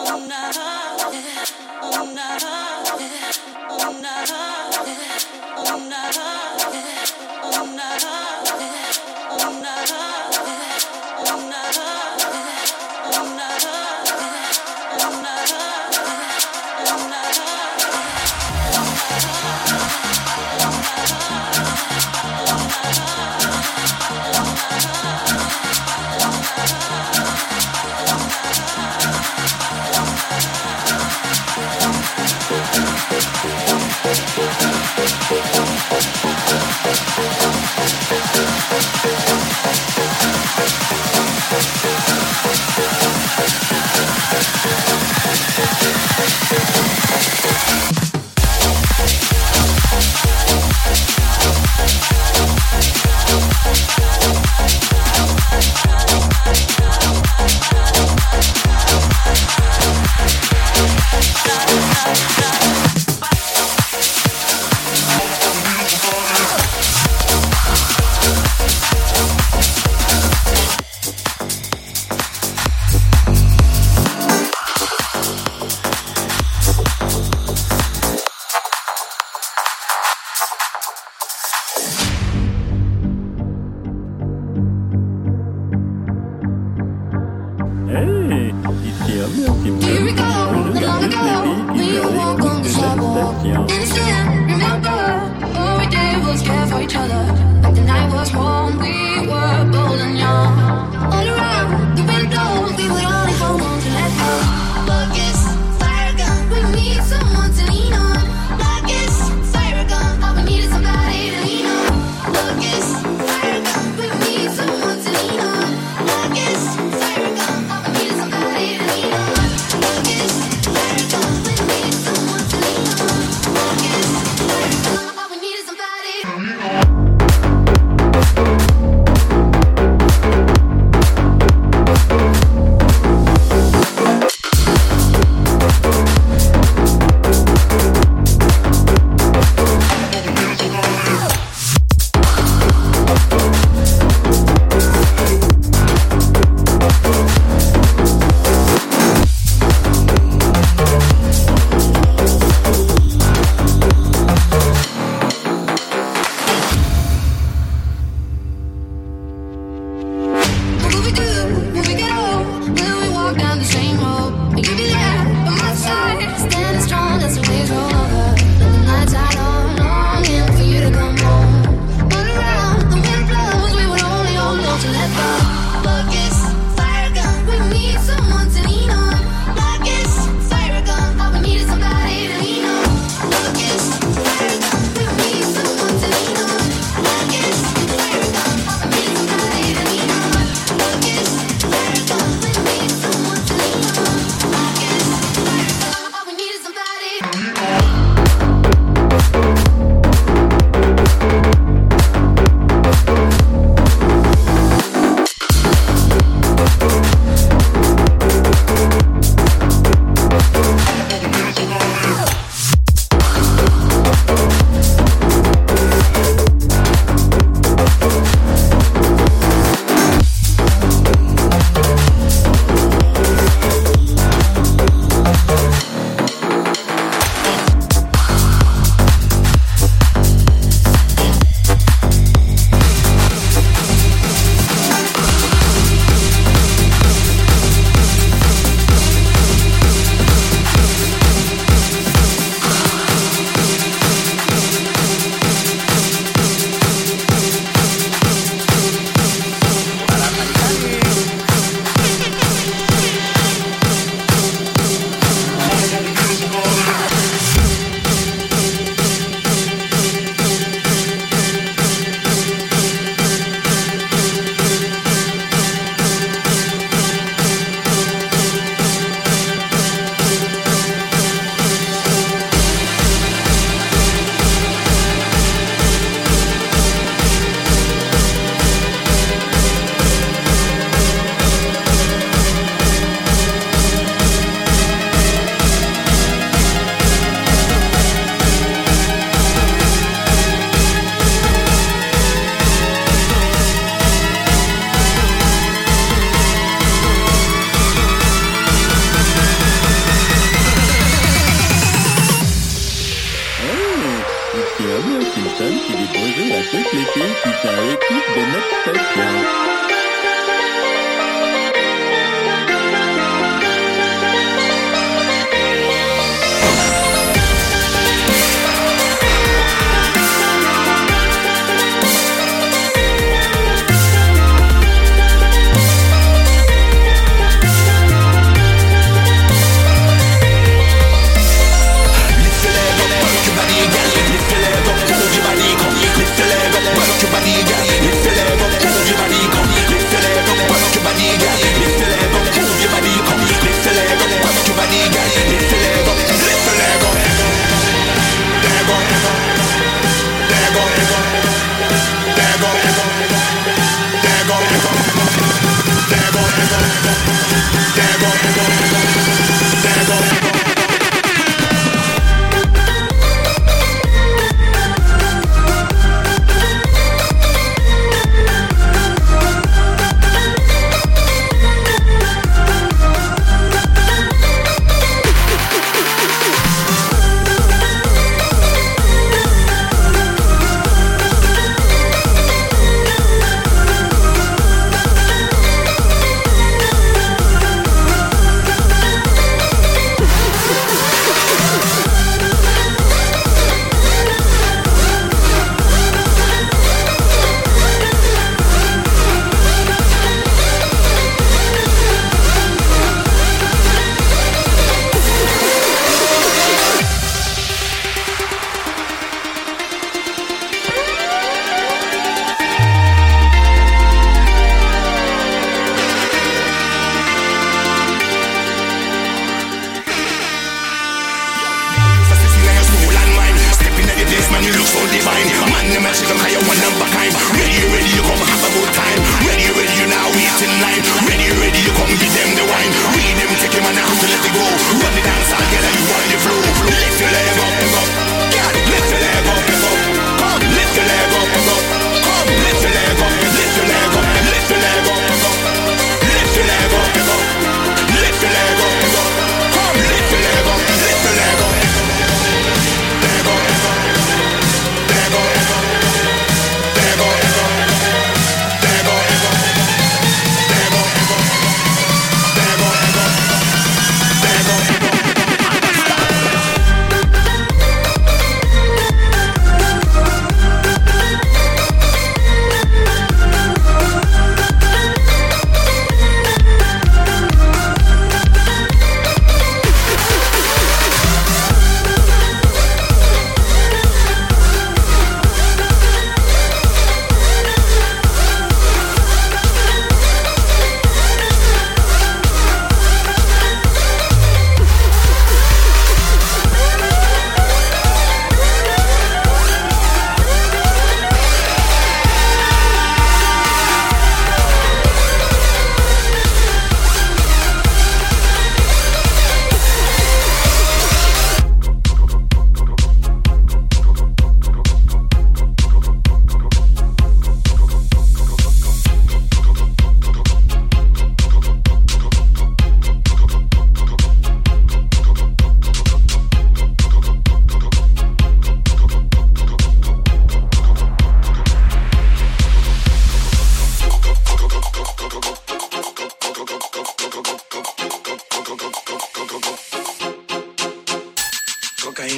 Oh, hey, oh, oh, et des bonjours à les filles qui de notre. so divine. Man, the magical higher one of a kind. Ready, ready, you come have a good time. Ready, ready, you now eat in line. Ready, ready, you come give them the wine. We them take him and I have to let it go. Run the dance, I'll get you on the floor Lift your leg up.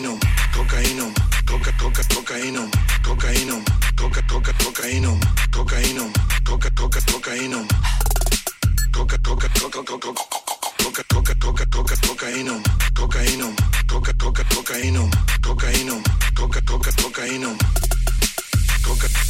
cocainum, cocainum, coca coca cocainum, cocainum, coca coca cocainum, cocainum, coca coca cocainum, coca coca coca coca coca coca coca coca cocainum, cocainum, coca coca cocainum, cocainum, coca coca cocainum, coca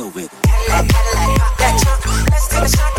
Wiggle. That trunk, let's take a shot,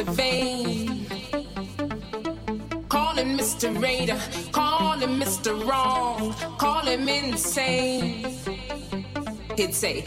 Mr. Vain. Call him Mr. Raider. Call him Mr. Wrong. Call him insane. He'd say,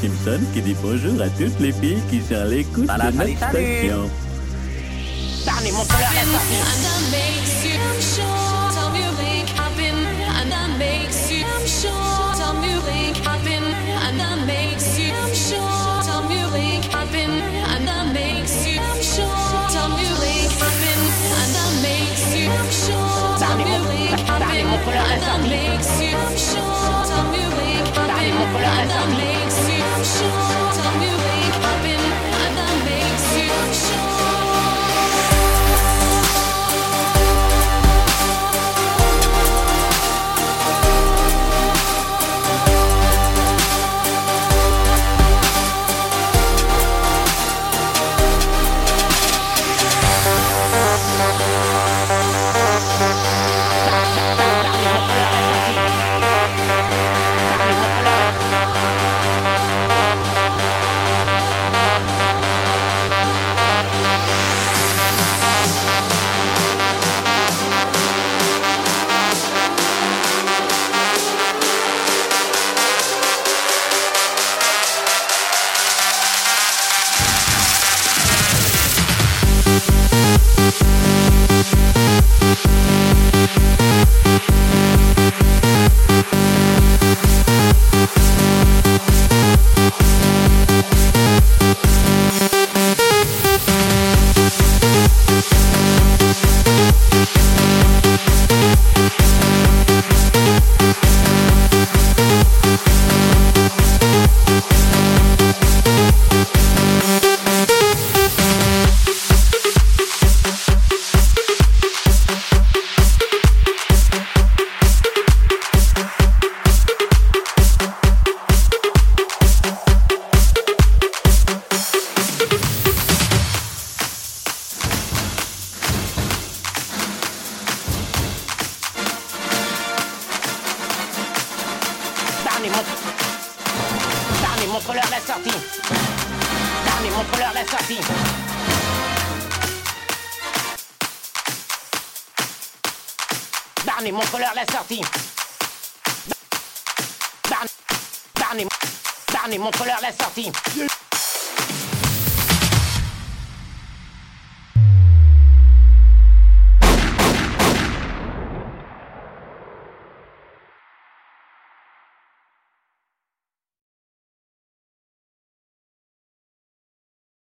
Simpson qui dit bonjour à toutes les filles qui sont à l'écoute de notre salut. station.